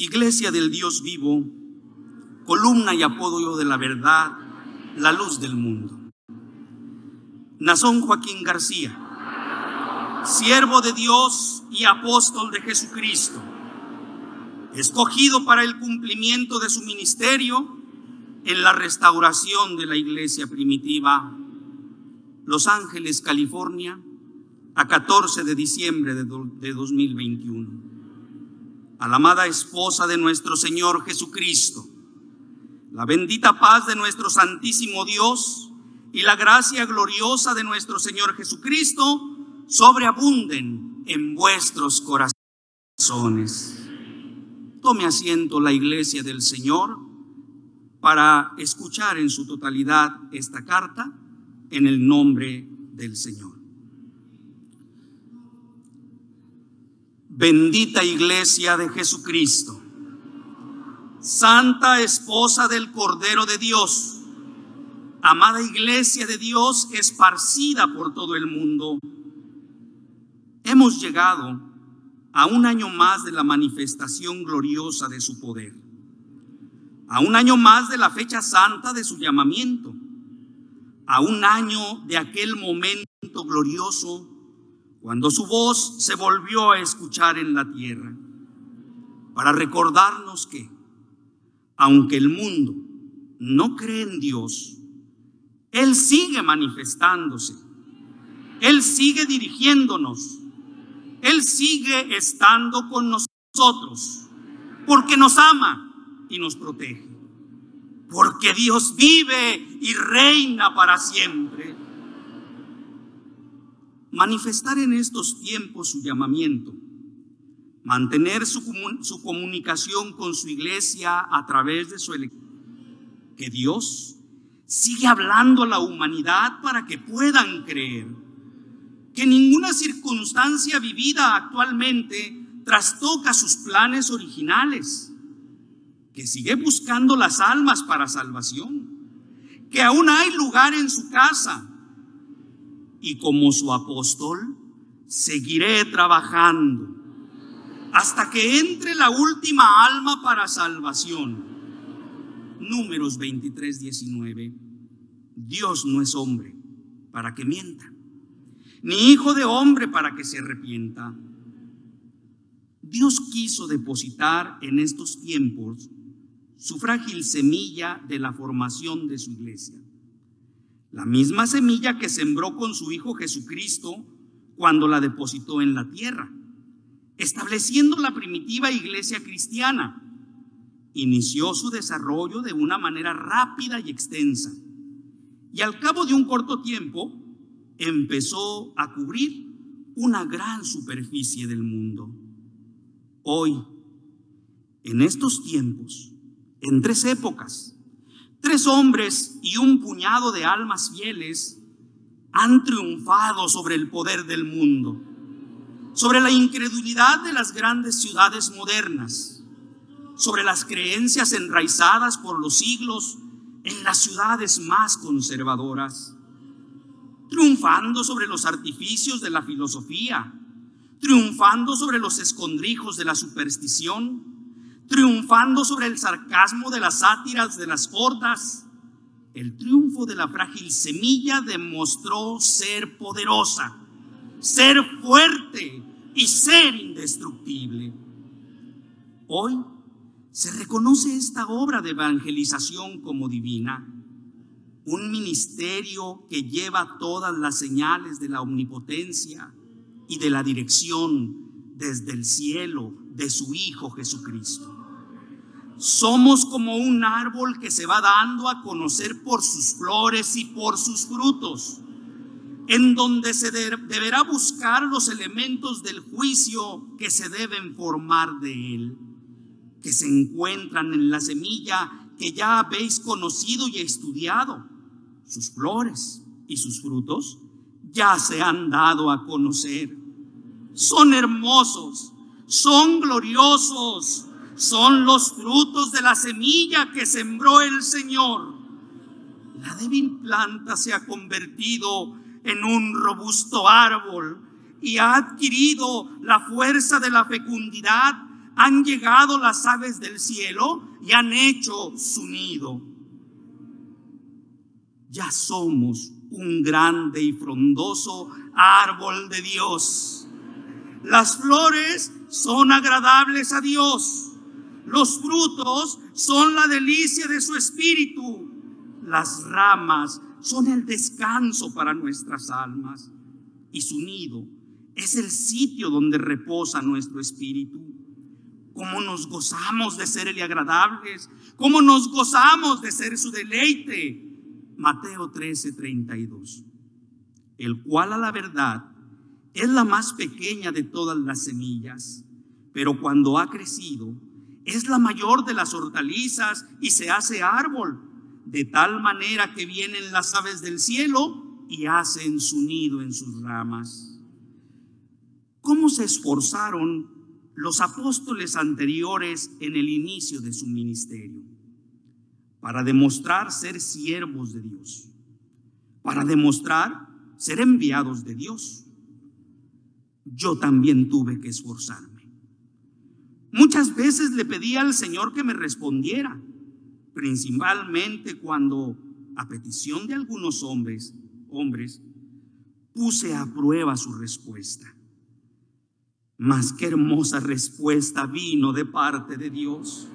Iglesia del Dios vivo, columna y apoyo de la verdad, la luz del mundo. Nazón Joaquín García, siervo de Dios y apóstol de Jesucristo, escogido para el cumplimiento de su ministerio en la restauración de la iglesia primitiva, Los Ángeles, California, a 14 de diciembre de, 2021. A la amada esposa de nuestro Señor Jesucristo, la bendita paz de nuestro Santísimo Dios y la gracia gloriosa de nuestro Señor Jesucristo sobreabunden en vuestros corazones. Tome asiento la iglesia del Señor para escuchar en su totalidad esta carta en el nombre del Señor. Bendita iglesia de Jesucristo, Santa esposa del Cordero de Dios, amada iglesia de Dios esparcida por todo el mundo, hemos llegado a un año más de la manifestación gloriosa de su poder, a un año más de la fecha santa de su llamamiento, a un año de aquel momento glorioso cuando su voz se volvió a escuchar en la tierra, para recordarnos que, aunque el mundo no cree en Dios, Él sigue manifestándose, Él sigue dirigiéndonos, Él sigue estando con nosotros, porque nos ama y nos protege, porque Dios vive y reina para siempre manifestar en estos tiempos su llamamiento, mantener su, comunicación con su iglesia a través de su elección. Que Dios sigue hablando a la humanidad para que puedan creer. Que ninguna circunstancia vivida actualmente trastoca sus planes originales. Que sigue buscando las almas para salvación. Que aún hay lugar en su casa y como su apóstol seguiré trabajando hasta que entre la última alma para salvación. Números 23, 19. Dios no es hombre para que mienta, ni hijo de hombre para que se arrepienta. Dios quiso depositar en estos tiempos su frágil semilla de la formación de su iglesia. La misma semilla que sembró con su Hijo Jesucristo cuando la depositó en la tierra, estableciendo la primitiva iglesia cristiana. Inició su desarrollo de una manera rápida y extensa. Y al cabo de un corto tiempo, empezó a cubrir una gran superficie del mundo. Hoy, en estos tiempos, en tres épocas, Tres hombres y un puñado de almas fieles han triunfado sobre el poder del mundo, sobre la incredulidad de las grandes ciudades modernas, sobre las creencias enraizadas por los siglos en las ciudades más conservadoras, triunfando sobre los artificios de la filosofía, triunfando sobre los escondrijos de la superstición, triunfando sobre el sarcasmo de las sátiras de las hordas. El triunfo de la frágil semilla demostró ser poderosa, ser fuerte y ser indestructible. Hoy se reconoce esta obra de evangelización como divina, un ministerio que lleva todas las señales de la omnipotencia y de la dirección desde el cielo de su Hijo Jesucristo. Somos como un árbol que se va dando a conocer por sus flores y por sus frutos, en donde se deberá buscar los elementos del juicio que se deben formar de él, que se encuentran en la semilla que ya habéis conocido y estudiado. Sus flores y sus frutos ya se han dado a conocer. Son hermosos, son gloriosos, son los frutos de la semilla que sembró el Señor. La débil planta se ha convertido en un robusto árbol y ha adquirido la fuerza de la fecundidad han llegado las aves del cielo y han hecho su nido. Ya somos un grande y frondoso árbol de Dios. Las flores son agradables a Dios. Los frutos son la delicia de su espíritu. Las ramas son el descanso para nuestras almas. Y su nido es el sitio donde reposa nuestro espíritu. Cómo nos gozamos de serle agradables, cómo nos gozamos de ser su deleite. Mateo 13, 32. El cual a la verdad es la más pequeña de todas las semillas, pero cuando ha crecido, es la mayor de las hortalizas y se hace árbol, de tal manera que vienen las aves del cielo y hacen su nido en sus ramas. ¿Cómo se esforzaron los apóstoles anteriores en el inicio de su ministerio? Para demostrar ser siervos de Dios, para demostrar ser enviados de Dios. Yo también tuve que esforzarme. Muchas veces le pedí al Señor que me respondiera, principalmente cuando, a petición de algunos hombres, hombres, puse a prueba su respuesta. Mas qué hermosa respuesta vino de parte de Dios.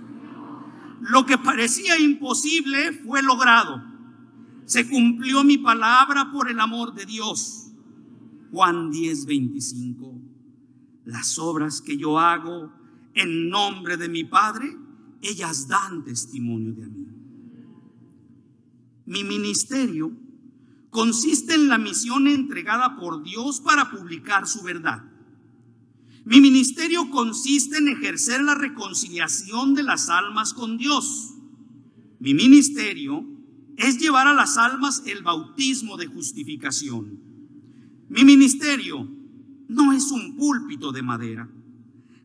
Lo que parecía imposible fue logrado. Se cumplió mi palabra por el amor de Dios. Juan 10, 25. Las obras que yo hago en nombre de mi Padre, ellas dan testimonio de mí. Mi ministerio consiste en la misión entregada por Dios para publicar su verdad. Mi ministerio consiste en ejercer la reconciliación de las almas con Dios. Mi ministerio es llevar a las almas el bautismo de justificación. Mi ministerio no es un púlpito de madera.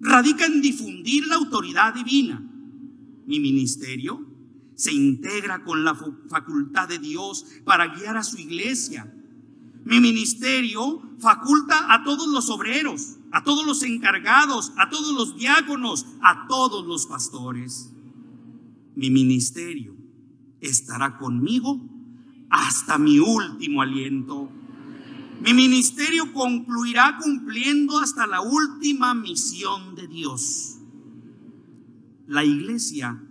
Radica en difundir la autoridad divina. Mi ministerio se integra con la facultad de Dios para guiar a su iglesia. Mi ministerio faculta a todos los obreros a todos los encargados, a todos los diáconos, a todos los pastores. Mi ministerio estará conmigo hasta mi último aliento. Mi ministerio concluirá cumpliendo hasta la última misión de Dios. La iglesia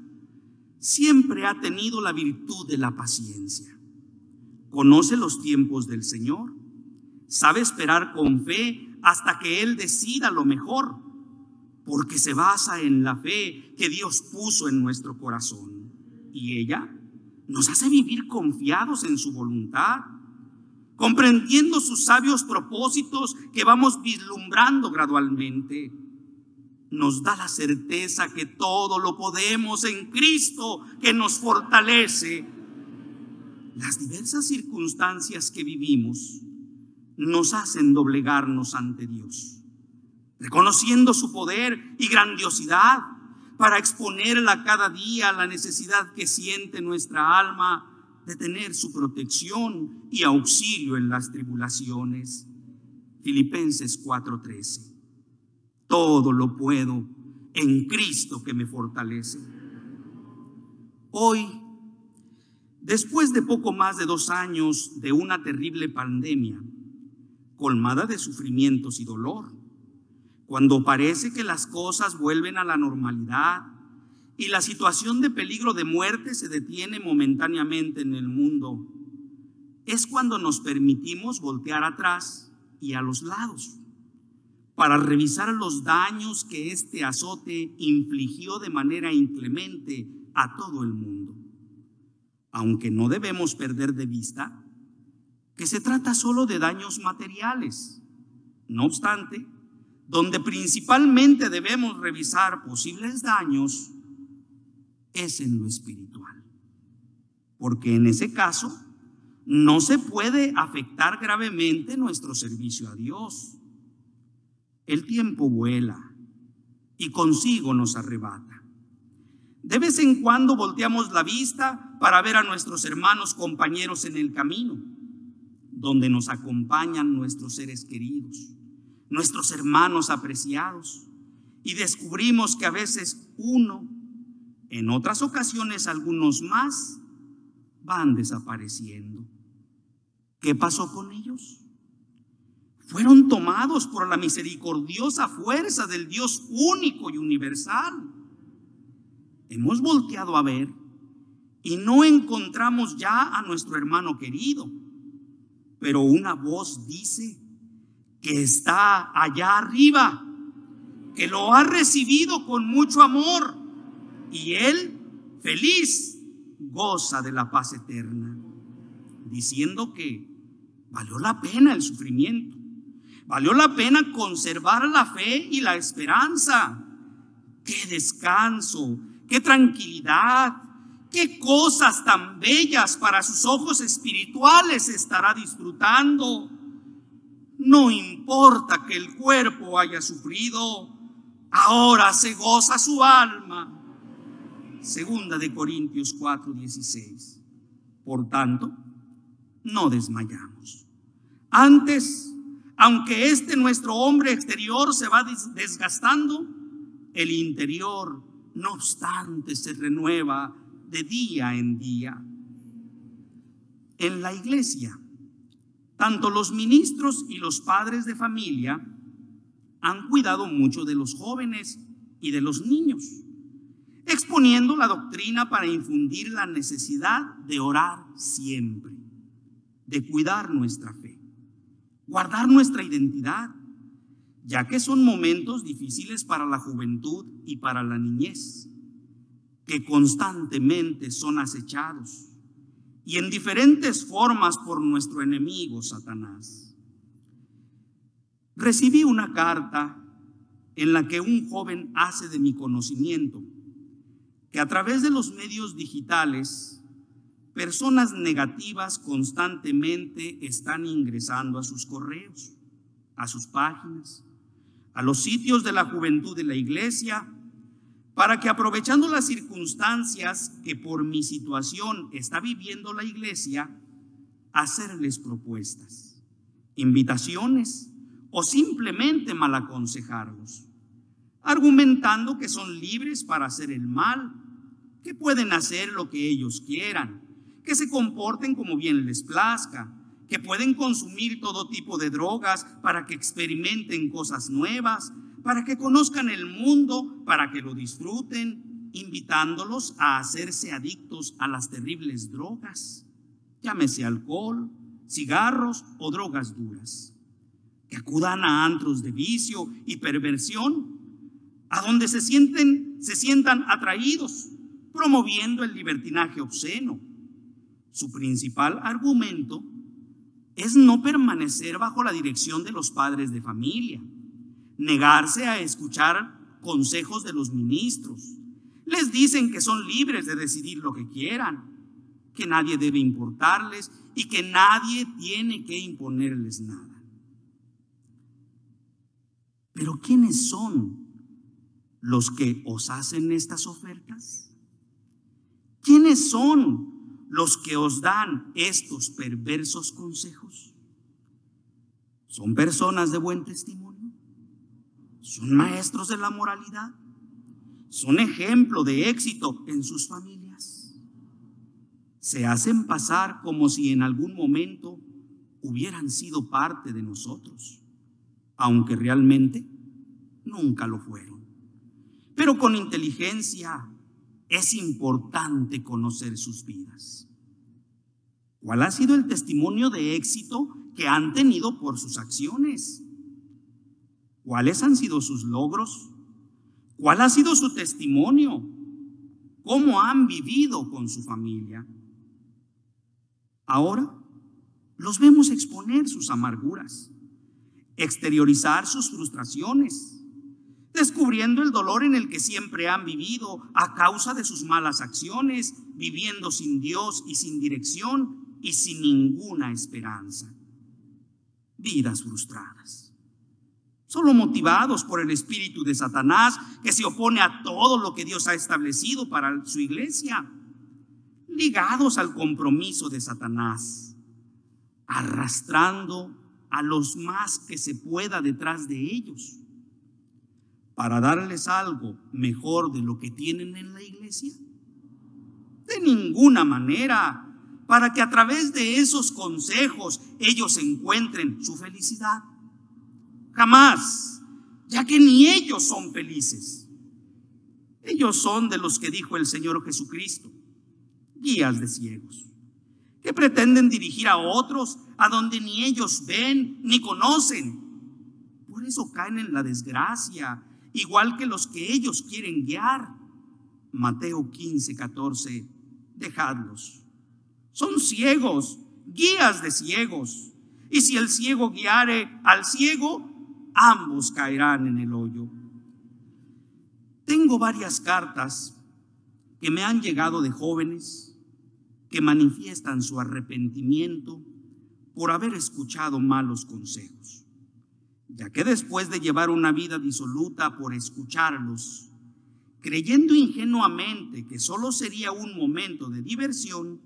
siempre ha tenido la virtud de la paciencia. Conoce los tiempos del Señor, sabe esperar con fe hasta que Él decida lo mejor, porque se basa en la fe que Dios puso en nuestro corazón. Y ella nos hace vivir confiados en su voluntad, comprendiendo sus sabios propósitos que vamos vislumbrando gradualmente. Nos da la certeza que todo lo podemos en Cristo que nos fortalece. Las diversas circunstancias que vivimos nos hacen doblegarnos ante Dios, reconociendo su poder y grandiosidad para exponerla cada día a la necesidad que siente nuestra alma de tener su protección y auxilio en las tribulaciones. Filipenses 4:13. Todo lo puedo en Cristo que me fortalece. Hoy, después de poco más de dos años de una terrible pandemia, colmada de sufrimientos y dolor. Cuando parece que las cosas vuelven a la normalidad y la situación de peligro de muerte se detiene momentáneamente en el mundo, es cuando nos permitimos voltear atrás y a los lados para revisar los daños que este azote infligió de manera inclemente a todo el mundo. Aunque no debemos perder de vista que se trata solo de daños materiales. No obstante, donde principalmente debemos revisar posibles daños es en lo espiritual. Porque en ese caso no se puede afectar gravemente nuestro servicio a Dios. El tiempo vuela y consigo nos arrebata. De vez en cuando volteamos la vista para ver a nuestros hermanos compañeros en el camino donde nos acompañan nuestros seres queridos, nuestros hermanos apreciados, y descubrimos que a veces uno, en otras ocasiones algunos más, van desapareciendo. ¿Qué pasó con ellos? Fueron tomados por la misericordiosa fuerza del Dios único y universal. Hemos volteado a ver y no encontramos ya a nuestro hermano querido, pero una voz dice que está allá arriba, que lo ha recibido con mucho amor y él, feliz, goza de la paz eterna, diciendo que valió la pena el sufrimiento, valió la pena conservar la fe y la esperanza. Qué descanso, qué tranquilidad, qué cosas tan bellas para sus ojos espirituales estará disfrutando. No importa que el cuerpo haya sufrido, ahora se goza su alma. Segunda de Corintios 4:16. Por tanto, no desmayamos. Antes, aunque este nuestro hombre exterior se va desgastando, el interior, no obstante, se renueva de día en día. En la iglesia, tanto los ministros y los padres de familia han cuidado mucho de los jóvenes y de los niños, exponiendo la doctrina para infundir la necesidad de orar siempre, de cuidar nuestra fe, guardar nuestra identidad, ya que son momentos difíciles para la juventud y para la niñez que constantemente son acechados y en diferentes formas por nuestro enemigo Satanás. Recibí una carta en la que un joven hace de mi conocimiento que a través de los medios digitales personas negativas constantemente están ingresando a sus correos, a sus páginas, a los sitios de la juventud de la iglesia para que aprovechando las circunstancias que por mi situación está viviendo la iglesia, hacerles propuestas, invitaciones o simplemente mal aconsejarlos, argumentando que son libres para hacer el mal, que pueden hacer lo que ellos quieran, que se comporten como bien les plazca, que pueden consumir todo tipo de drogas para que experimenten cosas nuevas, para que conozcan el mundo, para que lo disfruten, invitándolos a hacerse adictos a las terribles drogas, llámese alcohol, cigarros o drogas duras, que acudan a antros de vicio y perversión, a donde se sienten, se sientan atraídos, promoviendo el libertinaje obsceno. Su principal argumento es no permanecer bajo la dirección de los padres de familia negarse a escuchar consejos de los ministros. Les dicen que son libres de decidir lo que quieran, que nadie debe importarles y que nadie tiene que imponerles nada. Pero ¿quiénes son los que os hacen estas ofertas? ¿Quiénes son los que os dan estos perversos consejos? ¿Son personas de buen testimonio? son maestros de la moralidad, son ejemplo de éxito en sus familias. Se hacen pasar como si en algún momento hubieran sido parte de nosotros, aunque realmente nunca lo fueron. Pero con inteligencia es importante conocer sus vidas. ¿Cuál ha sido el testimonio de éxito que han tenido por sus acciones? ¿Cuáles han sido sus logros? ¿Cuál ha sido su testimonio? ¿Cómo han vivido con su familia? Ahora los vemos exponer sus amarguras, exteriorizar sus frustraciones, descubriendo el dolor en el que siempre han vivido a causa de sus malas acciones, viviendo sin Dios y sin dirección y sin ninguna esperanza. Vidas frustradas. Solo motivados por el espíritu de Satanás que se opone a todo lo que Dios ha establecido para su iglesia, ligados al compromiso de Satanás, arrastrando a los más que se pueda detrás de ellos, para darles algo mejor de lo que tienen en la iglesia? De ninguna manera, para que a través de esos consejos ellos encuentren su felicidad. Jamás, ya que ni ellos son felices. Ellos son de los que dijo el Señor Jesucristo, guías de ciegos, que pretenden dirigir a otros a donde ni ellos ven ni conocen. Por eso caen en la desgracia, igual que los que ellos quieren guiar. Mateo 15, 14, dejadlos. Son ciegos, guías de ciegos. Y si el ciego guiare al ciego, ambos caerán en el hoyo. Tengo varias cartas que me han llegado de jóvenes que manifiestan su arrepentimiento por haber escuchado malos consejos, ya que después de llevar una vida disoluta por escucharlos, creyendo ingenuamente que solo sería un momento de diversión,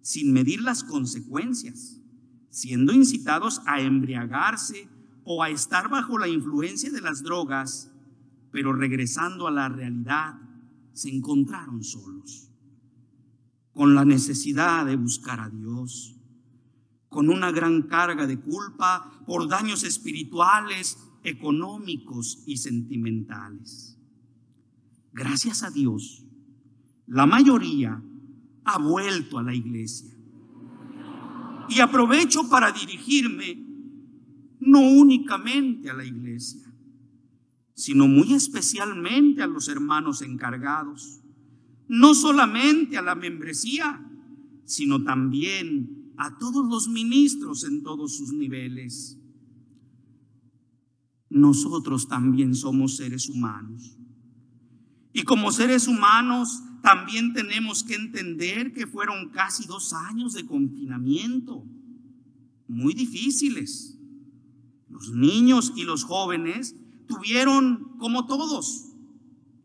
sin medir las consecuencias, siendo incitados a embriagarse o a estar bajo la influencia de las drogas, pero regresando a la realidad, se encontraron solos, con la necesidad de buscar a Dios, con una gran carga de culpa por daños espirituales, económicos y sentimentales. Gracias a Dios, la mayoría ha vuelto a la iglesia. Y aprovecho para dirigirme no únicamente a la iglesia, sino muy especialmente a los hermanos encargados, no solamente a la membresía, sino también a todos los ministros en todos sus niveles. Nosotros también somos seres humanos. Y como seres humanos también tenemos que entender que fueron casi dos años de confinamiento, muy difíciles. Los niños y los jóvenes tuvieron, como todos,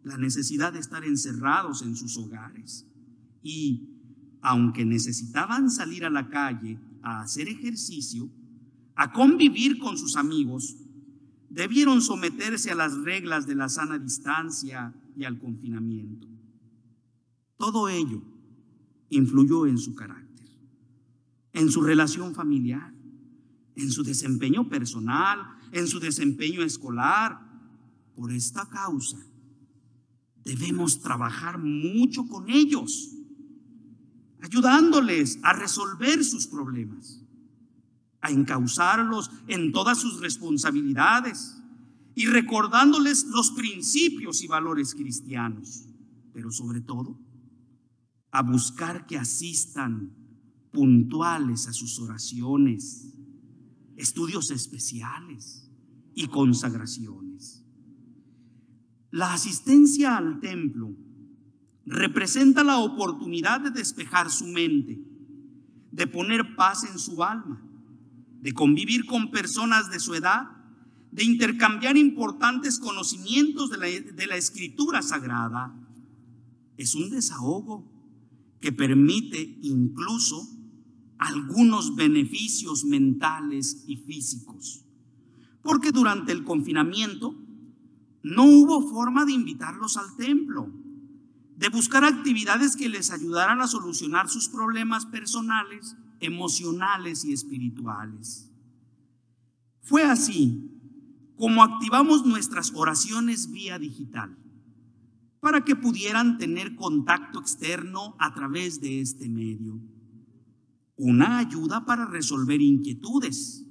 la necesidad de estar encerrados en sus hogares. Y aunque necesitaban salir a la calle a hacer ejercicio, a convivir con sus amigos, debieron someterse a las reglas de la sana distancia y al confinamiento. Todo ello influyó en su carácter, en su relación familiar, en su desempeño personal, en su desempeño escolar. Por esta causa, debemos trabajar mucho con ellos, ayudándoles a resolver sus problemas, a encauzarlos en todas sus responsabilidades y recordándoles los principios y valores cristianos, pero sobre todo a buscar que asistan puntuales a sus oraciones, estudios especiales y consagraciones. La asistencia al templo representa la oportunidad de despejar su mente, de poner paz en su alma, de convivir con personas de su edad, de intercambiar importantes conocimientos de la, de la escritura sagrada. Es un desahogo que permite incluso algunos beneficios mentales y físicos. Porque durante el confinamiento no hubo forma de invitarlos al templo, de buscar actividades que les ayudaran a solucionar sus problemas personales, emocionales y espirituales. Fue así como activamos nuestras oraciones vía digital para que pudieran tener contacto externo a través de este medio. Una ayuda para resolver inquietudes,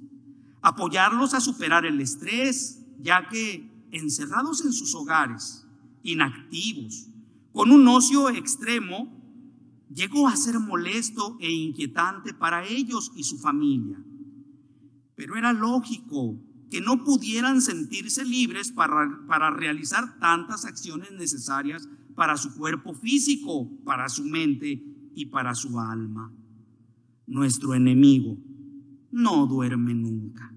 apoyarlos a superar el estrés, ya que encerrados en sus hogares, inactivos, con un ocio extremo, llegó a ser molesto e inquietante para ellos y su familia. Pero era lógico que no pudieran sentirse libres para, para realizar tantas acciones necesarias para su cuerpo físico, para su mente y para su alma. Nuestro enemigo no duerme nunca.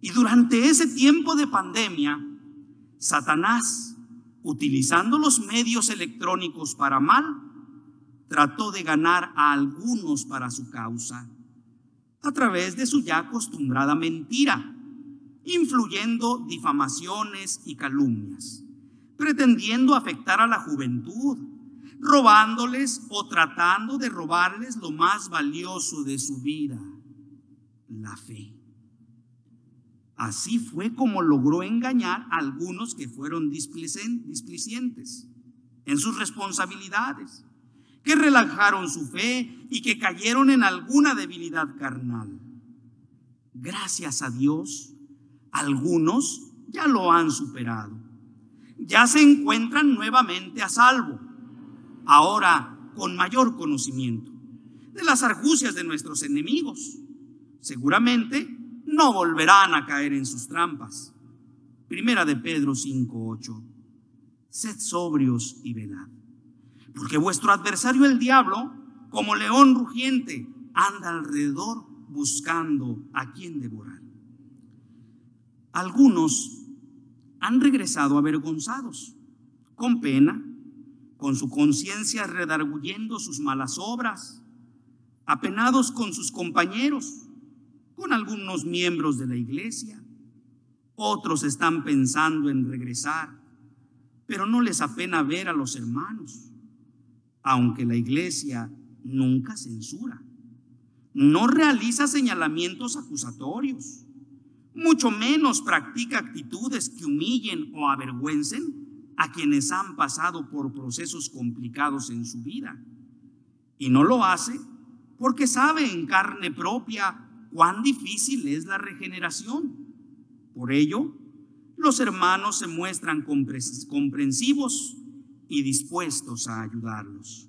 Y durante ese tiempo de pandemia, Satanás, utilizando los medios electrónicos para mal, trató de ganar a algunos para su causa a través de su ya acostumbrada mentira influyendo difamaciones y calumnias, pretendiendo afectar a la juventud, robándoles o tratando de robarles lo más valioso de su vida, la fe. Así fue como logró engañar a algunos que fueron displicientes en sus responsabilidades, que relajaron su fe y que cayeron en alguna debilidad carnal. Gracias a Dios, algunos ya lo han superado. Ya se encuentran nuevamente a salvo, ahora con mayor conocimiento de las argucias de nuestros enemigos. Seguramente no volverán a caer en sus trampas. Primera de Pedro 5:8. Sed sobrios y velad, porque vuestro adversario el diablo, como león rugiente, anda alrededor buscando a quien devorar. Algunos han regresado avergonzados, con pena, con su conciencia redarguyendo sus malas obras, apenados con sus compañeros con algunos miembros de la iglesia. Otros están pensando en regresar, pero no les apena ver a los hermanos, aunque la iglesia nunca censura. No realiza señalamientos acusatorios, mucho menos practica actitudes que humillen o avergüencen a quienes han pasado por procesos complicados en su vida. Y no lo hace porque sabe en carne propia cuán difícil es la regeneración. Por ello, los hermanos se muestran comprensivos y dispuestos a ayudarlos.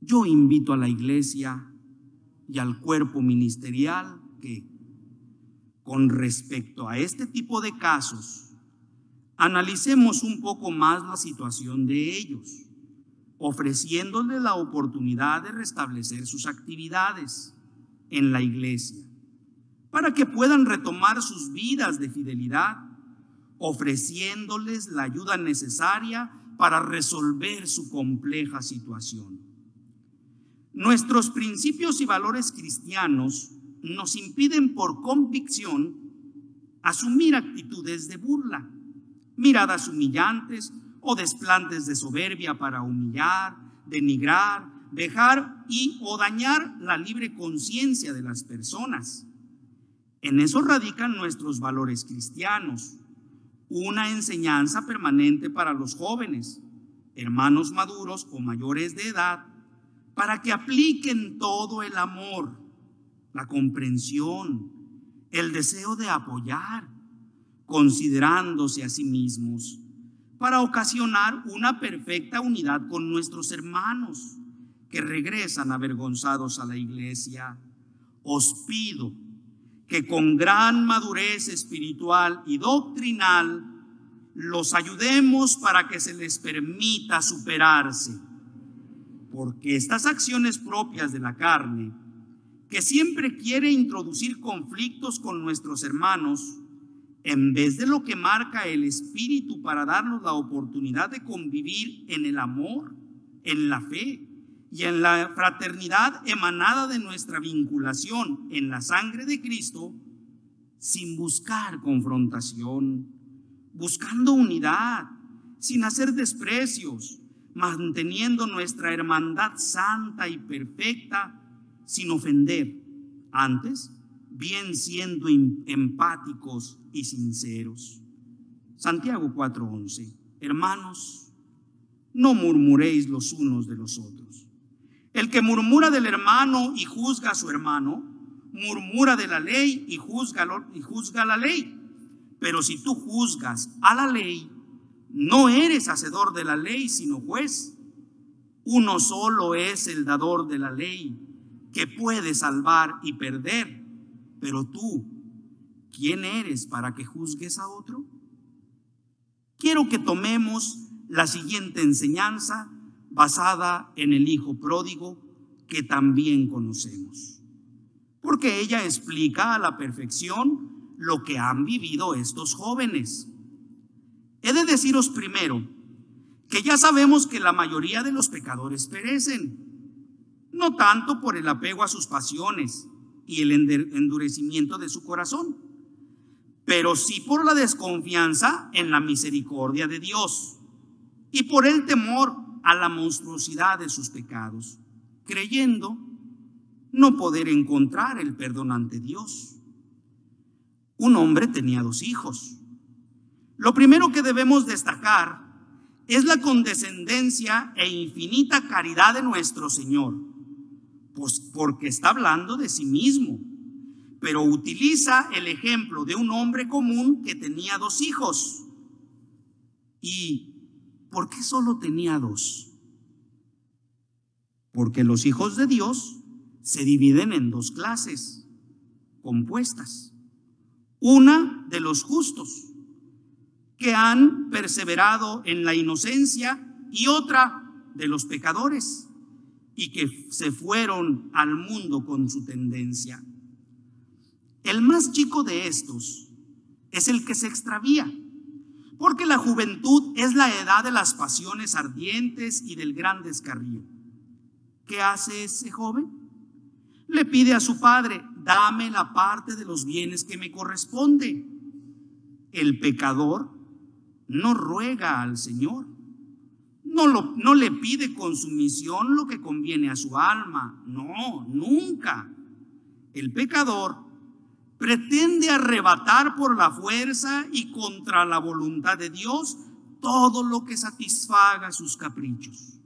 Yo invito a la iglesia y al cuerpo ministerial que, con respecto a este tipo de casos, analicemos un poco más la situación de ellos, ofreciéndoles la oportunidad de restablecer sus actividades en la iglesia, para que puedan retomar sus vidas de fidelidad, ofreciéndoles la ayuda necesaria para resolver su compleja situación. Nuestros principios y valores cristianos nos impiden por convicción asumir actitudes de burla, miradas humillantes o desplantes de soberbia para humillar, denigrar dejar y o dañar la libre conciencia de las personas. En eso radican nuestros valores cristianos, una enseñanza permanente para los jóvenes, hermanos maduros o mayores de edad, para que apliquen todo el amor, la comprensión, el deseo de apoyar, considerándose a sí mismos, para ocasionar una perfecta unidad con nuestros hermanos que regresan avergonzados a la iglesia, os pido que con gran madurez espiritual y doctrinal los ayudemos para que se les permita superarse. Porque estas acciones propias de la carne, que siempre quiere introducir conflictos con nuestros hermanos, en vez de lo que marca el Espíritu para darnos la oportunidad de convivir en el amor, en la fe, y en la fraternidad emanada de nuestra vinculación en la sangre de Cristo, sin buscar confrontación, buscando unidad, sin hacer desprecios, manteniendo nuestra hermandad santa y perfecta, sin ofender, antes bien siendo empáticos y sinceros. Santiago 4:11, hermanos, no murmuréis los unos de los otros el que murmura del hermano y juzga a su hermano, murmura de la ley y juzga, y juzga la ley. Pero si tú juzgas a la ley, no eres hacedor de la ley, sino juez. Uno solo es el dador de la ley, que puede salvar y perder. Pero tú, ¿quién eres para que juzgues a otro? Quiero que tomemos la siguiente enseñanza basada en el Hijo pródigo que también conocemos. Porque ella explica a la perfección lo que han vivido estos jóvenes. He de deciros primero que ya sabemos que la mayoría de los pecadores perecen, no tanto por el apego a sus pasiones y el endurecimiento de su corazón, pero sí por la desconfianza en la misericordia de Dios y por el temor a la monstruosidad de sus pecados, creyendo no poder encontrar el perdón ante Dios. Un hombre tenía dos hijos. Lo primero que debemos destacar es la condescendencia e infinita caridad de nuestro Señor, pues porque está hablando de sí mismo, pero utiliza el ejemplo de un hombre común que tenía dos hijos. ¿Y por qué solo tenía dos? Porque los hijos de Dios se dividen en dos clases compuestas. Una de los justos, que han perseverado en la inocencia, y otra de los pecadores, y que se fueron al mundo con su tendencia. El más chico de estos es el que se extravía, porque la juventud es la edad de las pasiones ardientes y del gran descarrío. ¿Qué hace ese joven? Le pide a su padre, dame la parte de los bienes que me corresponde. El pecador no ruega al Señor. No, no le pide con sumisión lo que conviene a su alma. No, nunca. El pecador pretende arrebatar por la fuerza y contra la voluntad de Dios todo lo que satisfaga sus caprichos.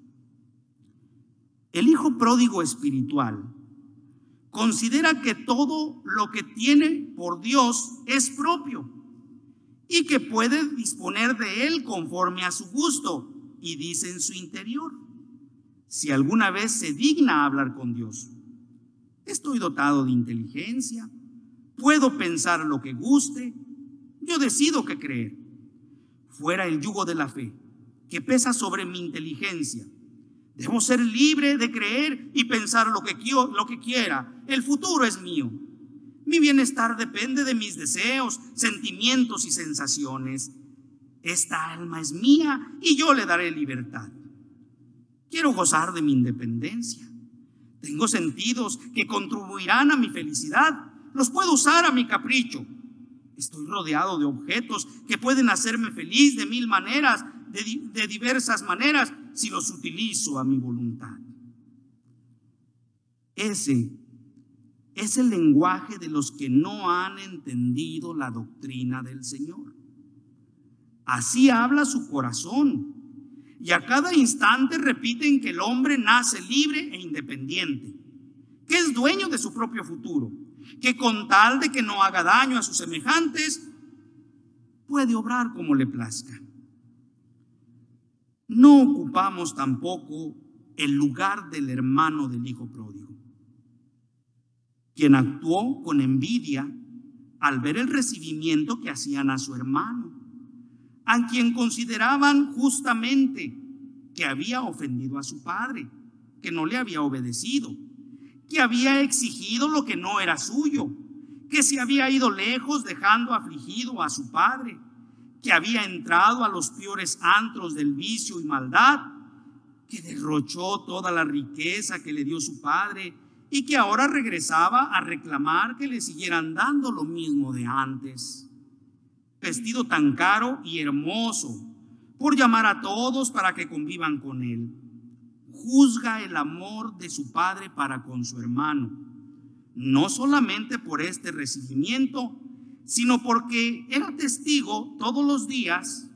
El hijo pródigo espiritual considera que todo lo que tiene por Dios es propio y que puede disponer de él conforme a su gusto. Y dice en su interior, si alguna vez se digna hablar con Dios, estoy dotado de inteligencia, puedo pensar lo que guste, yo decido qué creer. Fuera el yugo de la fe, que pesa sobre mi inteligencia. Debo ser libre de creer y pensar lo que, lo que quiera. El futuro es mío. Mi bienestar depende de mis deseos, sentimientos y sensaciones. Esta alma es mía y yo le daré libertad. Quiero gozar de mi independencia. Tengo sentidos que contribuirán a mi felicidad. Los puedo usar a mi capricho. Estoy rodeado de objetos que pueden hacerme feliz de mil maneras, de, de diversas maneras, si los utilizo a mi voluntad. Ese es el lenguaje de los que no han entendido la doctrina del Señor. Así habla su corazón. Y a cada instante repiten que el hombre nace libre e independiente, que es dueño de su propio futuro, que con tal de que no haga daño a sus semejantes, puede obrar como le plazca. No ocupamos tampoco el lugar del hermano del hijo pródigo quien actuó con envidia al ver el recibimiento que hacían a su hermano, a quien consideraban justamente que había ofendido a su padre, que no le había obedecido, que había exigido lo que no era suyo, que se había ido lejos dejando afligido a su padre, que había entrado a los peores antros del vicio y maldad, que derrochó toda la riqueza que le dio su padre y que ahora regresaba a reclamar que le siguieran dando lo mismo de antes. Vestido tan caro y hermoso, por llamar a todos para que convivan con él. Juzga el amor de su padre para con su hermano, no solamente por este recibimiento, sino porque era testigo todos los días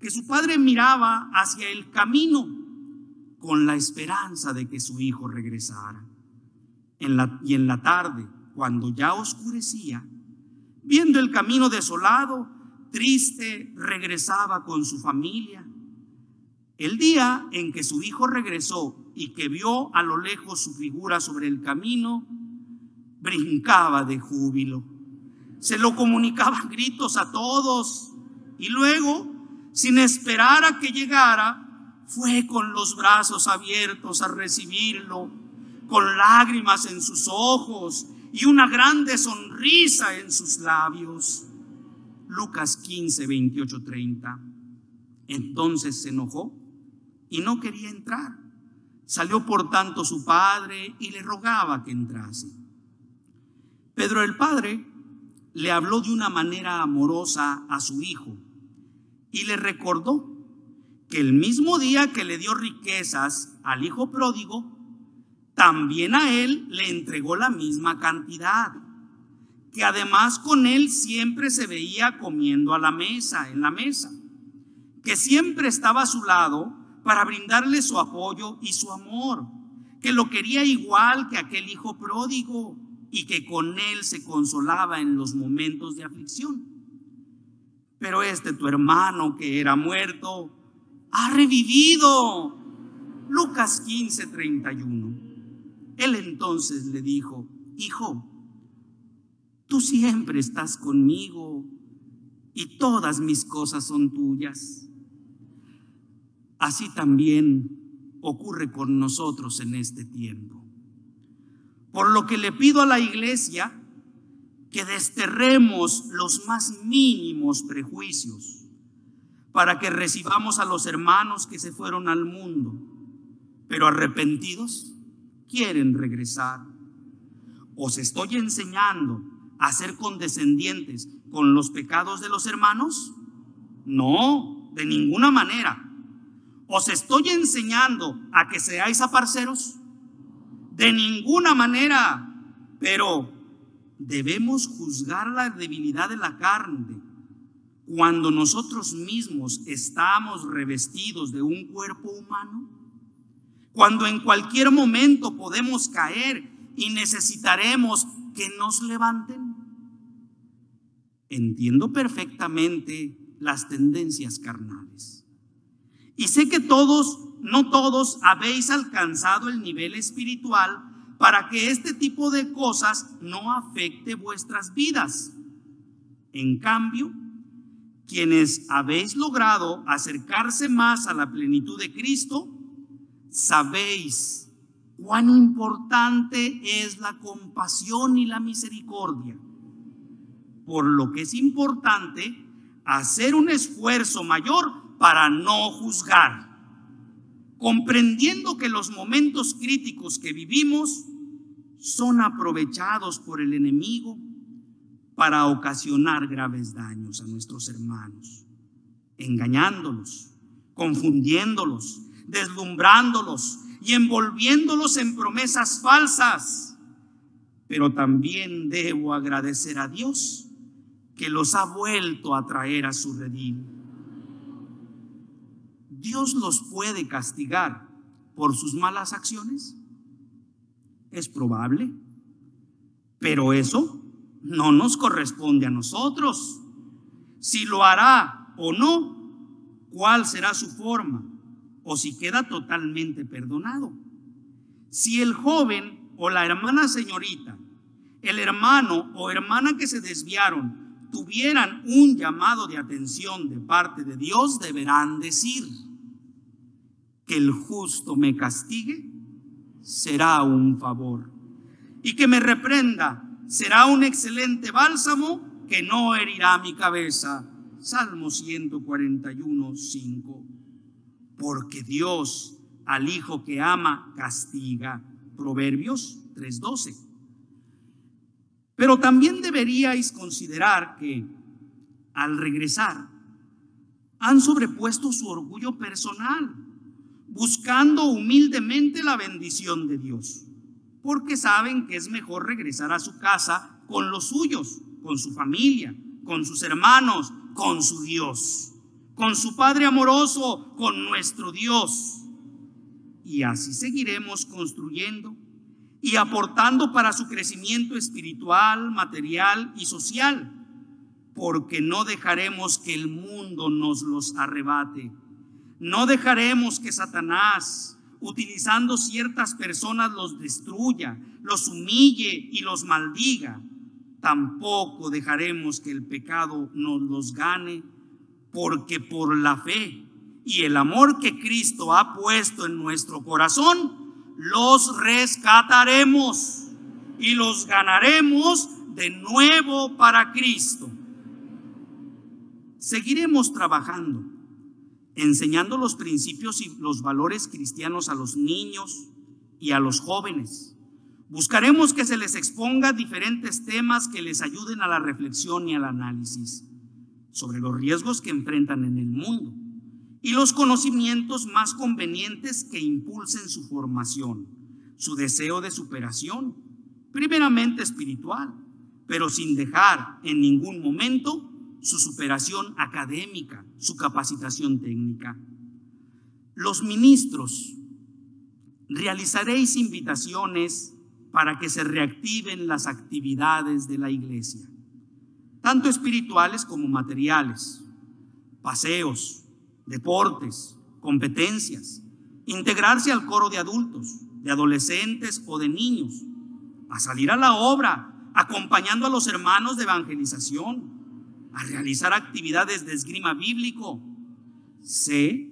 que su padre miraba hacia el camino con la esperanza de que su hijo regresara y en la tarde, cuando ya oscurecía, viendo el camino desolado, triste, regresaba con su familia. El día en que su hijo regresó y que vio a lo lejos su figura sobre el camino, brincaba de júbilo. Se lo comunicaba gritos a todos y luego, sin esperar a que llegara, fue con los brazos abiertos a recibirlo con lágrimas en sus ojos y una grande sonrisa en sus labios. Lucas 15, 28, 30. Entonces se enojó y no quería entrar. Salió por tanto su padre y le rogaba que entrase. Pedro el padre le habló de una manera amorosa a su hijo y le recordó que el mismo día que le dio riquezas al hijo pródigo, también a él le entregó la misma cantidad, que además con él siempre se veía comiendo a la mesa, en la mesa, que siempre estaba a su lado para brindarle su apoyo y su amor, que lo quería igual que aquel hijo pródigo y que con él se consolaba en los momentos de aflicción. Pero este tu hermano que era muerto ha revivido. Lucas 15, 31. Él entonces le dijo, hijo, tú siempre estás conmigo y todas mis cosas son tuyas. Así también ocurre con nosotros en este tiempo. Por lo que le pido a la iglesia que desterremos los más mínimos prejuicios para que recibamos a los hermanos que se fueron al mundo, pero arrepentidos quieren regresar. ¿Os estoy enseñando a ser condescendientes con los pecados de los hermanos? No, de ninguna manera. ¿Os estoy enseñando a que seáis aparceros? De ninguna manera, pero debemos juzgar la debilidad de la carne cuando nosotros mismos estamos revestidos de un cuerpo humano, cuando en cualquier momento podemos caer y necesitaremos que nos levanten. Entiendo perfectamente las tendencias carnales y sé que todos, no todos, habéis alcanzado el nivel espiritual para que este tipo de cosas no afecte vuestras vidas. En cambio, quienes habéis logrado acercarse más a la plenitud de Cristo, sabéis cuán importante es la compasión y la misericordia. Por lo que es importante hacer un esfuerzo mayor para no juzgar, comprendiendo que los momentos críticos que vivimos son aprovechados por el enemigo para ocasionar graves daños a nuestros hermanos, engañándolos, confundiéndolos, deslumbrándolos y envolviéndolos en promesas falsas. Pero también debo agradecer a Dios que los ha vuelto a traer a su redil ¿Dios los puede castigar por sus malas acciones? Es probable, pero eso no nos corresponde a nosotros. Si lo hará o no, cuál será su forma, o si queda totalmente perdonado. Si el joven o la hermana señorita, el hermano o hermana que se desviaron, tuvieran un llamado de atención de parte de Dios, deberán decir, que el justo me castigue, será un favor. Y que me reprenda, será un excelente bálsamo que no herirá mi cabeza. Salmo 141, 5. Porque Dios al hijo que ama castiga. Proverbios 3:12. Pero también deberíais considerar que al regresar han sobrepuesto su orgullo personal buscando humildemente la bendición de Dios, porque saben que es mejor regresar a su casa con los suyos, con su familia, con sus hermanos, con su Dios, con su Padre amoroso, con nuestro Dios. Y así seguiremos construyendo y aportando para su crecimiento espiritual, material y social, porque no dejaremos que el mundo nos los arrebate no dejaremos que Satanás, utilizando ciertas personas, los destruya, los humille y los maldiga. Tampoco dejaremos que el pecado nos los gane, porque por la fe y el amor que Cristo ha puesto en nuestro corazón, los rescataremos y los ganaremos de nuevo para Cristo. Seguiremos trabajando enseñando los principios y los valores cristianos a los niños y a los jóvenes, Buscaremos que se les exponga diferentes temas que les ayuden a la reflexión y al análisis sobre los riesgos que enfrentan en el mundo y los conocimientos más convenientes que impulsen su formación, su deseo de superación, primeramente espiritual, pero sin dejar en ningún momento su superación académica, su capacitación técnica. Los ministros, realizaréis invitaciones para que se reactiven las actividades de la iglesia, tanto espirituales como materiales, paseos, deportes, competencias, integrarse al coro de adultos, de adolescentes o de niños, a salir a la obra, acompañando a los hermanos de evangelización, a realizar actividades de esgrima bíblico. Sé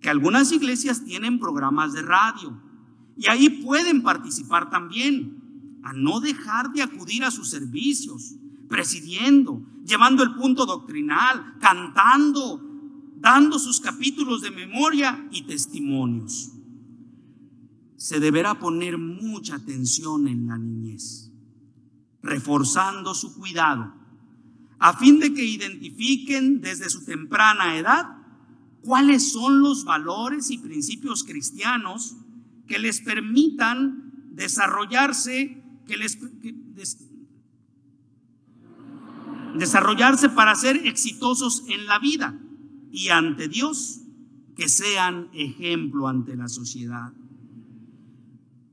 que algunas iglesias tienen programas de radio y ahí pueden participar también, a no dejar de acudir a sus servicios, presidiendo, llevando el punto doctrinal, cantando, dando sus capítulos de memoria y testimonios. Se deberá poner mucha atención en la niñez, reforzando su cuidado, a fin de que identifiquen desde su temprana edad cuáles son los valores y principios cristianos que les permitan desarrollarse, que les desarrollarse para ser exitosos en la vida y ante Dios, que sean ejemplo ante la sociedad.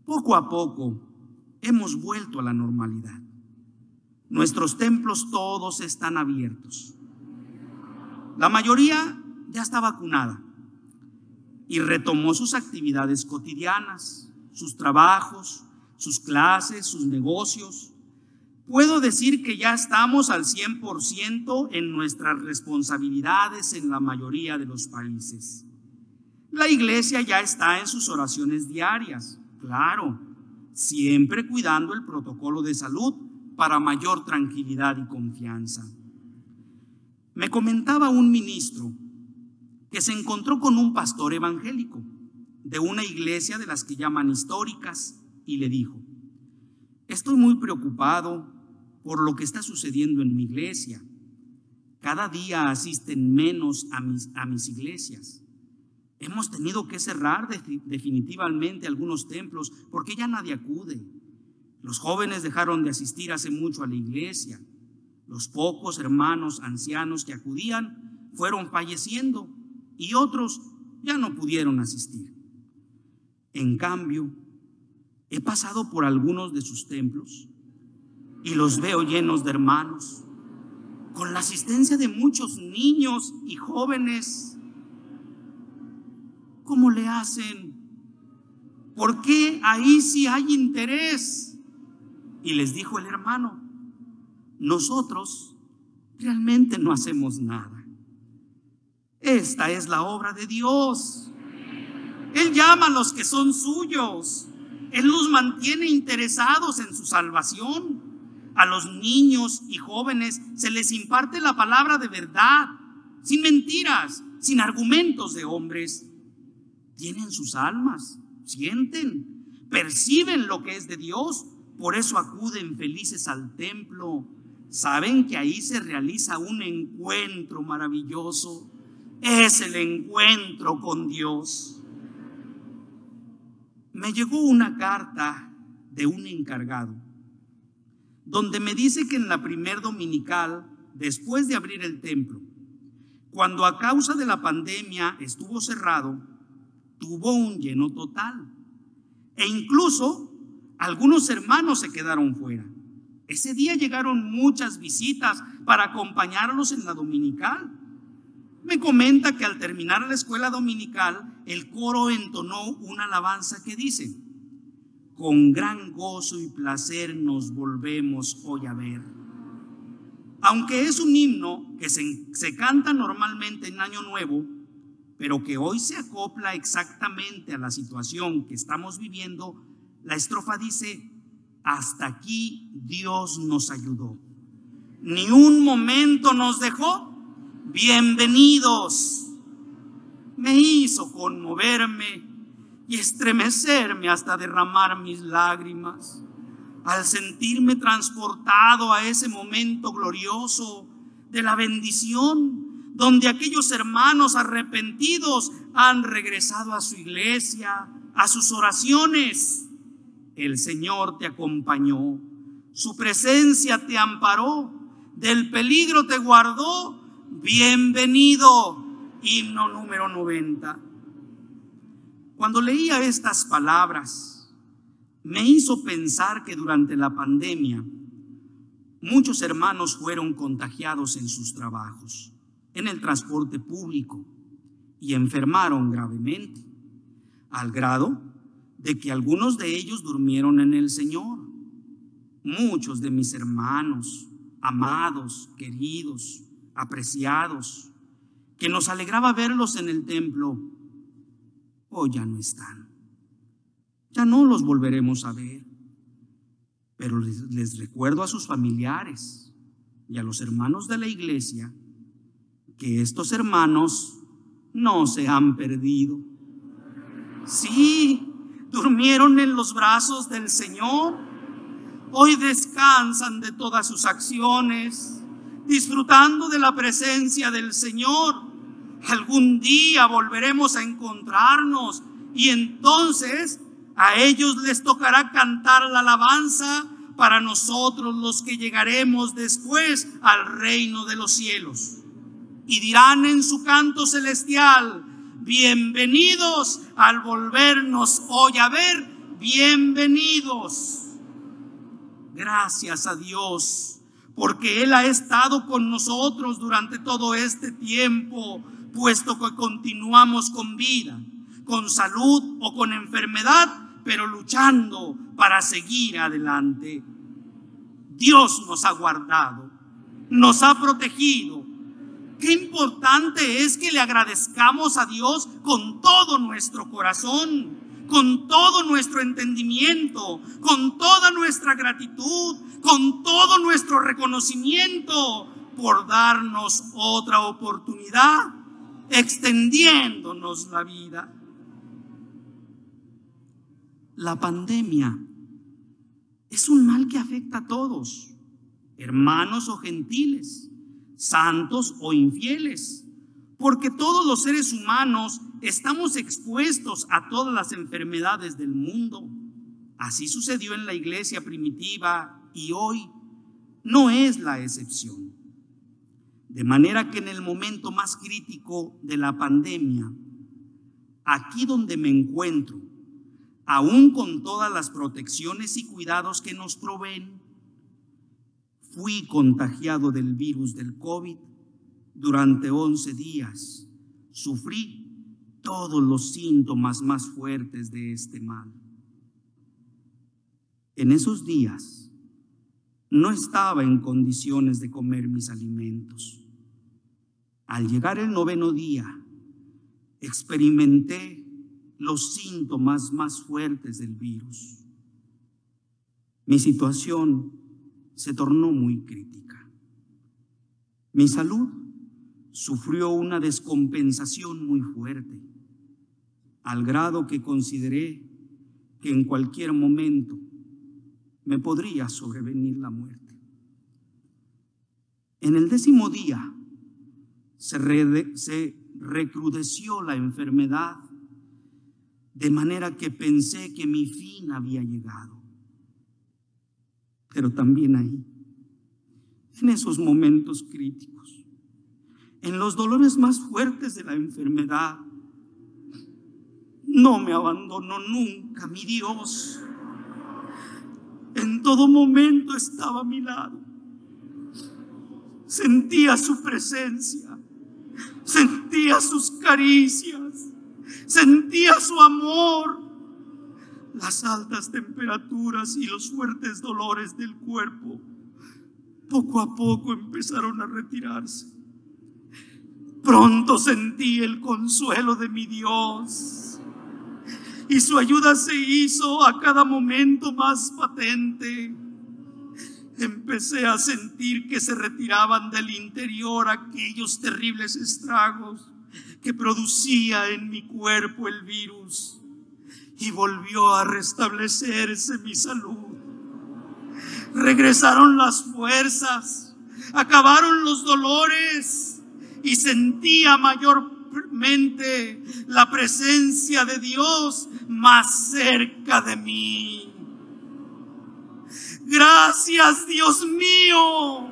Poco a poco hemos vuelto a la normalidad. Nuestros templos todos están abiertos. La mayoría ya está vacunada y retomó sus actividades cotidianas, sus trabajos, sus clases, sus negocios. Puedo decir que ya estamos al 100% en nuestras responsabilidades en la mayoría de los países. La iglesia ya está en sus oraciones diarias, claro, siempre cuidando el protocolo de salud para mayor tranquilidad y confianza. Me comentaba un ministro que se encontró con un pastor evangélico de una iglesia de las que llaman históricas y le dijo, estoy muy preocupado por lo que está sucediendo en mi iglesia. Cada día asisten menos a mis, a mis iglesias. Hemos tenido que cerrar definitivamente algunos templos porque ya nadie acude. Los jóvenes dejaron de asistir hace mucho a la iglesia. Los pocos hermanos ancianos que acudían fueron falleciendo y otros ya no pudieron asistir. En cambio, he pasado por algunos de sus templos y los veo llenos de hermanos, con la asistencia de muchos niños y jóvenes. ¿Cómo le hacen? ¿Por qué ahí sí hay interés? Y les dijo el hermano, nosotros realmente no hacemos nada. Esta es la obra de Dios. Él llama a los que son suyos. Él los mantiene interesados en su salvación. A los niños y jóvenes se les imparte la palabra de verdad, sin mentiras, sin argumentos de hombres. Tienen sus almas, sienten, perciben lo que es de Dios, por eso acuden felices al templo. Saben que ahí se realiza un encuentro maravilloso es el encuentro con Dios. Me llegó una carta de un encargado donde me dice que en la primer dominical, después de abrir el templo, cuando a causa de la pandemia estuvo cerrado, tuvo un lleno total. E incluso algunos hermanos se quedaron fuera. Ese día llegaron muchas visitas para acompañarlos en la dominical me comenta que al terminar la escuela dominical, el coro entonó una alabanza que dice, con gran gozo y placer nos volvemos hoy a ver. Aunque es un himno que se, se canta normalmente en Año Nuevo, pero que hoy se acopla exactamente a la situación que estamos viviendo, la estrofa dice, hasta aquí Dios nos ayudó. Ni un momento nos dejó bienvenidos. Me hizo conmoverme y estremecerme hasta derramar mis lágrimas. al sentirme transportado a ese momento glorioso de la bendición, donde aquellos hermanos arrepentidos han regresado a su iglesia, a sus oraciones. El Señor te acompañó, su presencia te amparó, del peligro te guardó. Bienvenido, himno número 90. Cuando leía estas palabras, me hizo pensar que durante la pandemia muchos hermanos fueron contagiados en sus trabajos, en el transporte público, y enfermaron gravemente, al grado de que algunos de ellos durmieron en el Señor. Muchos de mis hermanos, amados, queridos, apreciados, que nos alegraba verlos en el templo, hoy ya no están. Ya no los volveremos a ver. Pero les, recuerdo a sus familiares y a los hermanos de la iglesia que estos hermanos no se han perdido. Sí, durmieron en los brazos del Señor. Hoy descansan de todas sus acciones, disfrutando de la presencia del Señor Algún día volveremos a encontrarnos y entonces a ellos les tocará cantar la alabanza para nosotros los que llegaremos después al reino de los cielos. Y dirán en su canto celestial, bienvenidos al volvernos hoy a ver, bienvenidos. Gracias a Dios, porque Él ha estado con nosotros durante todo este tiempo puesto que continuamos con vida, con salud o con enfermedad, pero luchando para seguir adelante. Dios nos ha guardado, nos ha protegido. Qué importante es que le agradezcamos a Dios con todo nuestro corazón, con todo nuestro entendimiento, con toda nuestra gratitud, con todo nuestro reconocimiento por darnos otra oportunidad extendiéndonos la vida. La pandemia es un mal que afecta a todos, hermanos o gentiles, santos o infieles, porque todos los seres humanos estamos expuestos a todas las enfermedades del mundo. Así sucedió en la iglesia primitiva y hoy no es la excepción. De manera que en el momento más crítico de la pandemia, aquí donde me encuentro, aún con todas las protecciones y cuidados que nos proveen, fui contagiado del virus del COVID durante 11 días. Sufrí todos los síntomas más fuertes de este mal. En esos días no estaba en condiciones de comer mis alimentos al llegar el noveno día, experimenté los síntomas más fuertes del virus. Mi situación se tornó muy crítica. Mi salud sufrió una descompensación muy fuerte, al grado que consideré que en cualquier momento me podría sobrevenir la muerte. En el décimo día se, recrudeció la enfermedad, de manera que pensé que mi fin había llegado. Pero también ahí, en esos momentos críticos, en los dolores más fuertes de la enfermedad, no me abandonó nunca mi Dios. En todo momento estaba a mi lado. Sentía su presencia sentía sus caricias, sentía su amor. Las altas temperaturas y los fuertes dolores del cuerpo poco a poco empezaron a retirarse. Pronto sentí el consuelo de mi Dios y su ayuda se hizo a cada momento más patente empecé a sentir que se retiraban del interior aquellos terribles estragos que producía en mi cuerpo el virus y volvió a restablecerse mi salud. regresaron las fuerzas, acabaron los dolores y sentía mayormente la presencia de Dios más cerca de mí. Gracias Dios mío.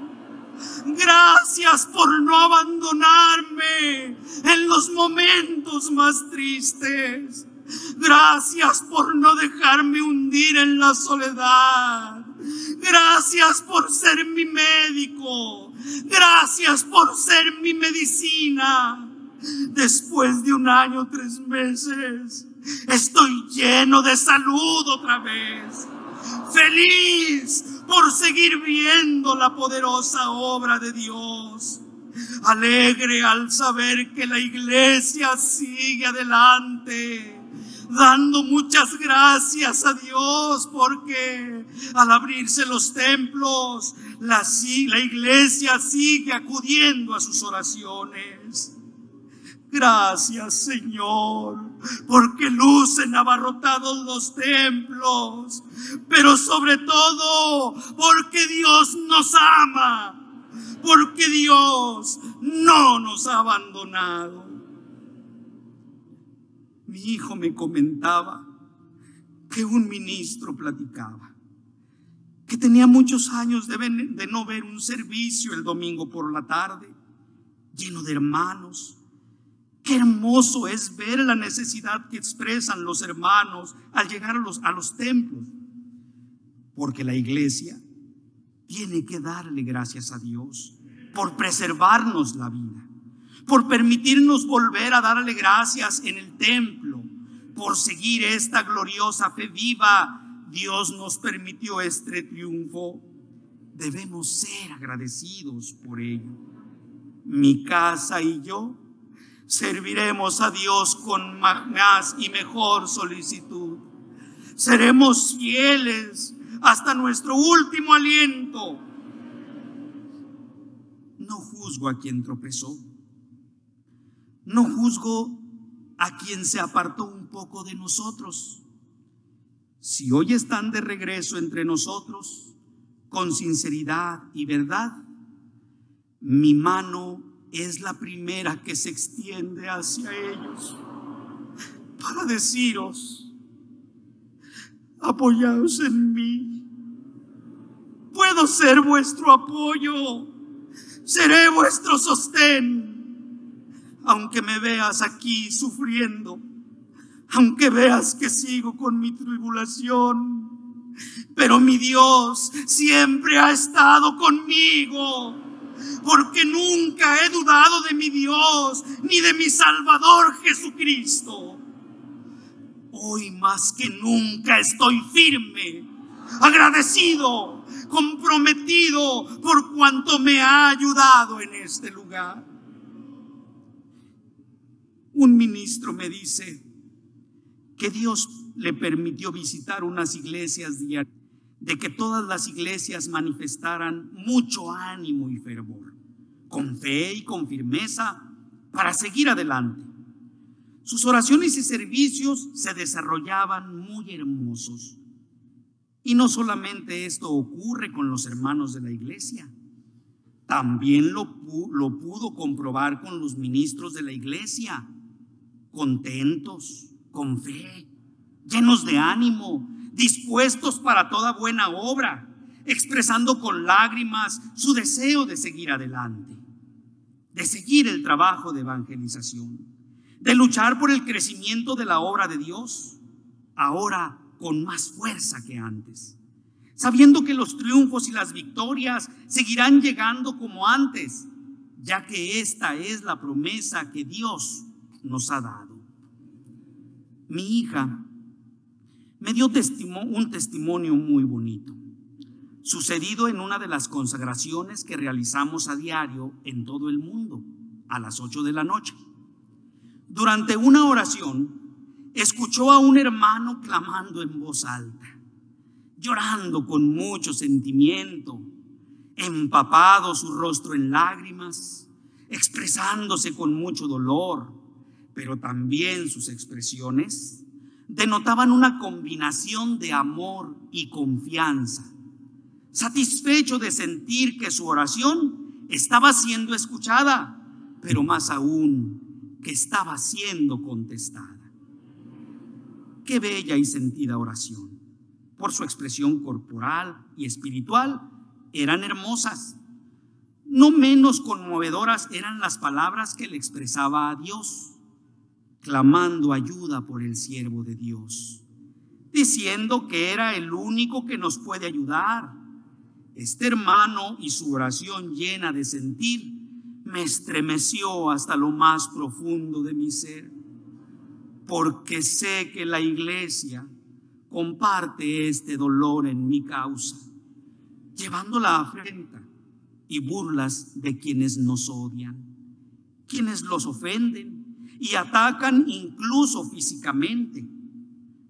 Gracias por no abandonarme en los momentos más tristes. Gracias por no dejarme hundir en la soledad. Gracias por ser mi médico. Gracias por ser mi medicina. Después de un año, tres meses, estoy lleno de salud otra vez. Feliz por seguir viendo la poderosa obra de Dios. Alegre al saber que la iglesia sigue adelante dando muchas gracias a Dios porque al abrirse los templos, la, iglesia sigue acudiendo a sus oraciones. Gracias Señor, porque lucen abarrotados los templos, pero sobre todo porque Dios nos ama, porque Dios no nos ha abandonado. Mi hijo me comentaba que un ministro platicaba, que tenía muchos años de, no ver un servicio el domingo por la tarde, lleno de hermanos, Qué hermoso es ver la necesidad que expresan los hermanos al llegar a los templos. Porque la iglesia tiene que darle gracias a Dios por preservarnos la vida, por permitirnos volver a darle gracias en el templo, por seguir esta gloriosa fe viva. Dios nos permitió este triunfo. Debemos ser agradecidos por ello. Mi casa y yo serviremos a Dios con más y mejor solicitud. Seremos fieles hasta nuestro último aliento. No juzgo a quien tropezó. No juzgo a quien se apartó un poco de nosotros. Si hoy están de regreso entre nosotros, con sinceridad y verdad, mi mano es la primera que se extiende hacia ellos para deciros, apoyaos en mí. Puedo ser vuestro apoyo, seré vuestro sostén, aunque me veas aquí sufriendo, aunque veas que sigo con mi tribulación. Pero mi Dios siempre ha estado conmigo porque nunca he dudado de mi Dios ni de mi Salvador Jesucristo. Hoy más que nunca estoy firme, agradecido, comprometido por cuanto me ha ayudado en este lugar. Un ministro me dice que Dios le permitió visitar unas iglesias diarias de que todas las iglesias manifestaran mucho ánimo y fervor, con fe y con firmeza para seguir adelante. Sus oraciones y servicios se desarrollaban muy hermosos. Y no solamente esto ocurre con los hermanos de la iglesia, también lo, lo pudo comprobar con los ministros de la iglesia, contentos, con fe, llenos de ánimo, dispuestos para toda buena obra, expresando con lágrimas su deseo de seguir adelante, de seguir el trabajo de evangelización, de luchar por el crecimiento de la obra de Dios, ahora con más fuerza que antes, sabiendo que los triunfos y las victorias seguirán llegando como antes, ya que esta es la promesa que Dios nos ha dado. Mi hija me dio un testimonio muy bonito, sucedido en una de las consagraciones que realizamos a diario en todo el mundo, a las 8 de la noche. Durante una oración, escuchó a un hermano clamando en voz alta, llorando con mucho sentimiento, empapado su rostro en lágrimas, expresándose con mucho dolor, pero también sus denotaban una combinación de amor y confianza. satisfecho de sentir que su oración estaba siendo escuchada, pero más aún que estaba siendo contestada. Qué bella y sentida oración. Por su expresión corporal y espiritual, eran hermosas. No menos conmovedoras eran las palabras que le expresaba a Dios, clamando ayuda por el siervo de Dios, diciendo que era el único que nos puede ayudar. Este hermano y su oración llena de sentir me estremeció hasta lo más profundo de mi ser, porque sé que la iglesia comparte este dolor en mi causa, llevando la afrenta y burlas de quienes nos odian, quienes los ofenden y atacan incluso físicamente.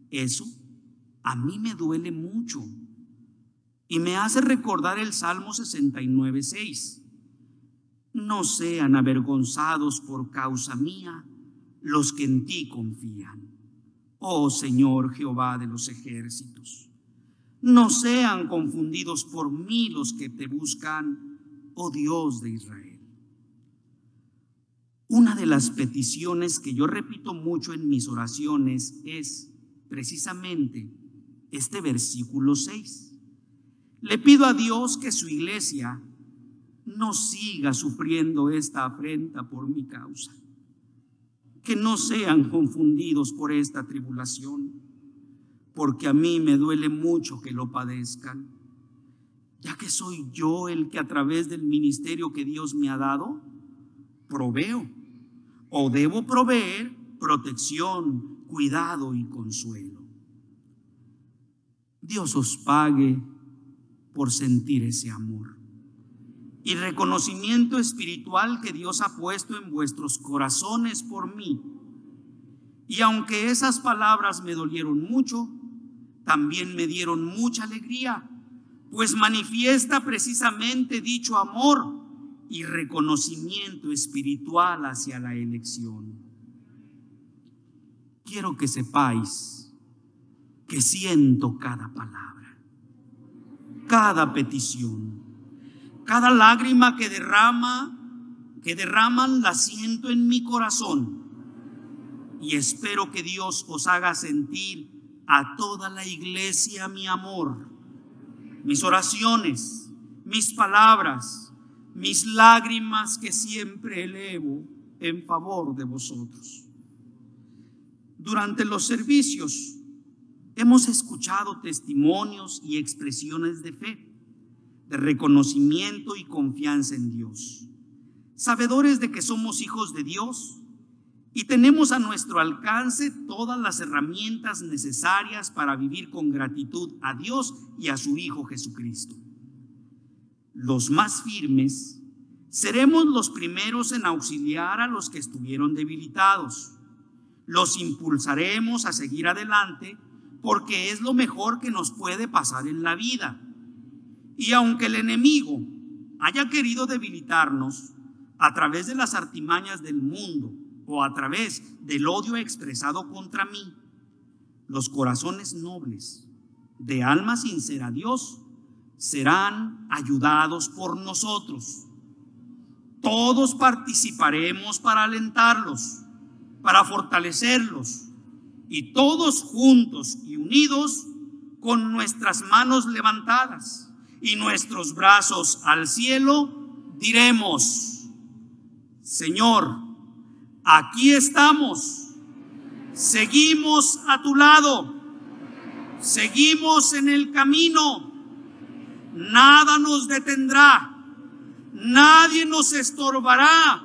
Eso a mí me duele mucho y me hace recordar el Salmo 69, 6. No sean avergonzados por causa mía los que en ti confían. Oh Señor Jehová de los ejércitos, no sean confundidos por mí los que te buscan oh Dios de Israel. Una de las peticiones que yo repito mucho en mis oraciones es precisamente este versículo 6. Le pido a Dios que su iglesia no siga sufriendo esta afrenta por mi causa. Que no sean confundidos por esta tribulación, porque a mí me duele mucho que lo padezcan ya que soy yo el que a través del ministerio que Dios me ha dado, proveo o debo proveer protección, cuidado y consuelo. Dios os pague por sentir ese amor y reconocimiento espiritual que Dios ha puesto en vuestros corazones por mí. Y aunque esas palabras me dolieron mucho, también me dieron mucha alegría pues manifiesta precisamente dicho amor y reconocimiento espiritual hacia la elección. Quiero que sepáis que siento cada palabra, cada petición, cada lágrima que derrama, que derraman la siento en mi corazón y espero que Dios os haga sentir a toda la iglesia mi amor mis oraciones, mis palabras, mis lágrimas que siempre elevo en favor de vosotros. Durante los servicios hemos escuchado testimonios y expresiones de fe, de reconocimiento y confianza en Dios. Sabedores de que somos hijos de Dios, y tenemos a nuestro alcance todas las herramientas necesarias para vivir con gratitud a Dios y a su Hijo Jesucristo. Los más firmes seremos los primeros en auxiliar a los que estuvieron debilitados. Los impulsaremos a seguir adelante porque es lo mejor que nos puede pasar en la vida. Y aunque el enemigo haya querido debilitarnos a través de las artimañas del mundo, o a través del odio expresado contra mí, los corazones nobles de alma sincera a Dios serán ayudados por nosotros. Todos participaremos para alentarlos, para fortalecerlos y todos juntos y unidos con nuestras manos levantadas y nuestros brazos al cielo, diremos, Señor, aquí estamos, seguimos a tu lado, seguimos en el camino, nada nos detendrá, nadie nos estorbará,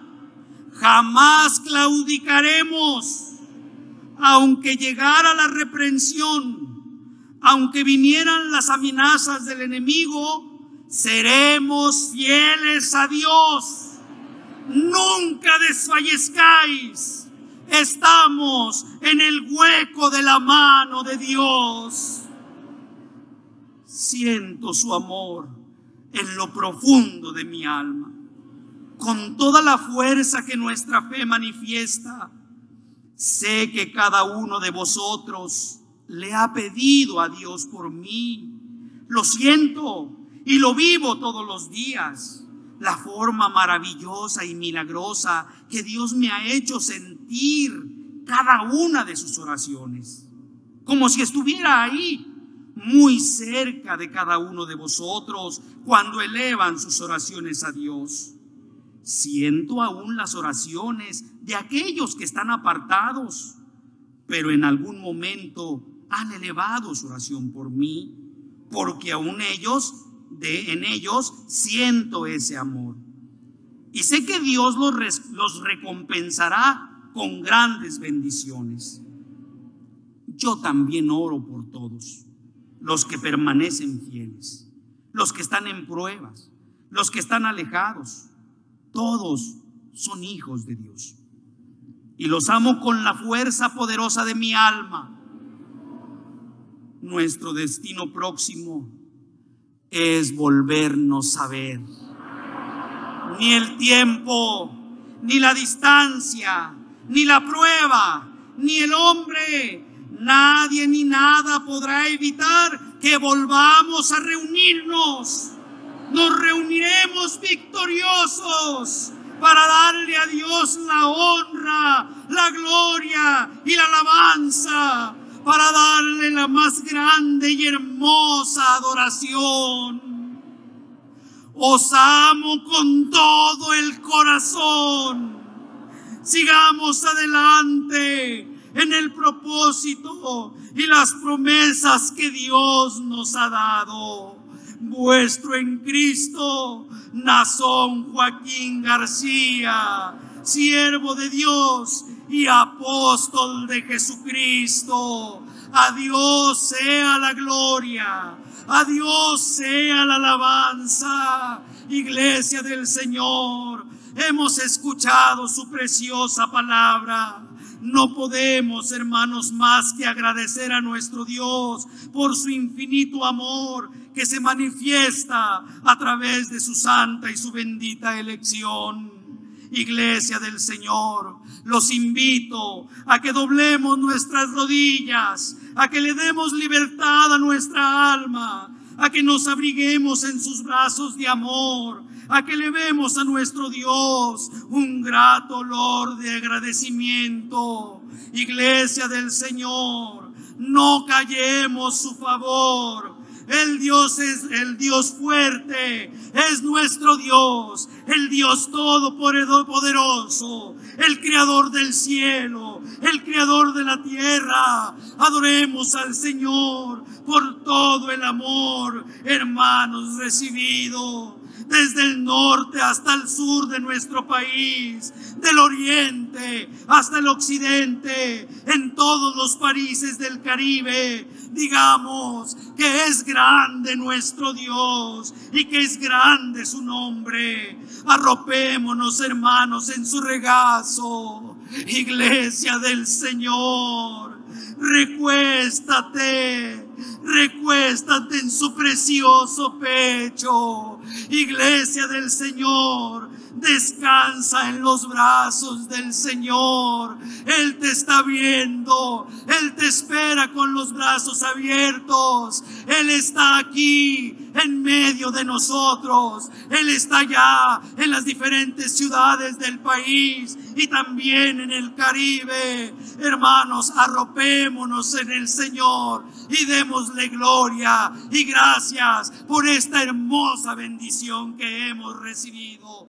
jamás claudicaremos, aunque llegara la reprensión, aunque vinieran las amenazas del enemigo, seremos fieles a Dios nunca desfallezcáis. Estamos en el hueco de la mano de Dios. Siento su amor en lo profundo de mi alma. Con toda la fuerza que nuestra fe manifiesta, sé que cada uno de vosotros le ha pedido a Dios por mí. Lo siento y lo vivo todos los días. La forma maravillosa y milagrosa que Dios me ha hecho sentir cada una de sus oraciones. Como si estuviera ahí, muy cerca de cada uno de vosotros, cuando elevan sus oraciones a Dios. Siento aún las oraciones de aquellos que están apartados, pero en algún momento han elevado su oración por mí, porque aún ellos de en ellos siento ese amor. Y sé que Dios los, los recompensará con grandes bendiciones. Yo también oro por todos, los que permanecen fieles, los que están en pruebas, los que están alejados. Todos son hijos de Dios. Y los amo con la fuerza poderosa de mi alma. Nuestro destino próximo es volvernos a ver. Ni el tiempo, ni la distancia, ni la prueba, ni el hombre, nadie ni nada podrá evitar que volvamos a reunirnos. Nos reuniremos victoriosos para darle a Dios la honra, la gloria y la alabanza para darle la más grande y hermosa adoración. Os amo con todo el corazón. Sigamos adelante en el propósito y las promesas que Dios nos ha dado. Vuestro en Cristo, Nazón Joaquín García, siervo de Dios y apóstol de Jesucristo. A Dios sea la gloria, a Dios sea la alabanza. Iglesia del Señor, hemos escuchado su preciosa palabra. No podemos, hermanos, más que agradecer a nuestro Dios por su infinito amor que se manifiesta a través de su santa y su bendita elección. Iglesia del Señor, los invito a que doblemos nuestras rodillas, a que le demos libertad a nuestra alma, a que nos abriguemos en sus brazos de amor, a que le vemos a nuestro Dios un grato olor de agradecimiento. Iglesia del Señor, no callemos su favor, el Dios es el Dios fuerte, es nuestro Dios, el Dios todopoderoso, el creador del cielo, el creador de la tierra. Adoremos al Señor por todo el amor, hermanos, recibido desde el norte hasta el sur de nuestro país, del oriente hasta el occidente, en todos los países del Caribe. Digamos que es grande nuestro Dios y que es grande su nombre. Arropémonos, hermanos, en su regazo, iglesia del Señor. Recuéstate, recuéstate en su precioso pecho, iglesia del Señor. Descansa en los brazos del Señor. Él te está viendo. Él te espera con los brazos abiertos. Él está aquí en medio de nosotros. Él está allá en las diferentes ciudades del país y también en el Caribe. Hermanos, arropémonos en el Señor y démosle gloria y gracias por esta hermosa bendición que hemos recibido.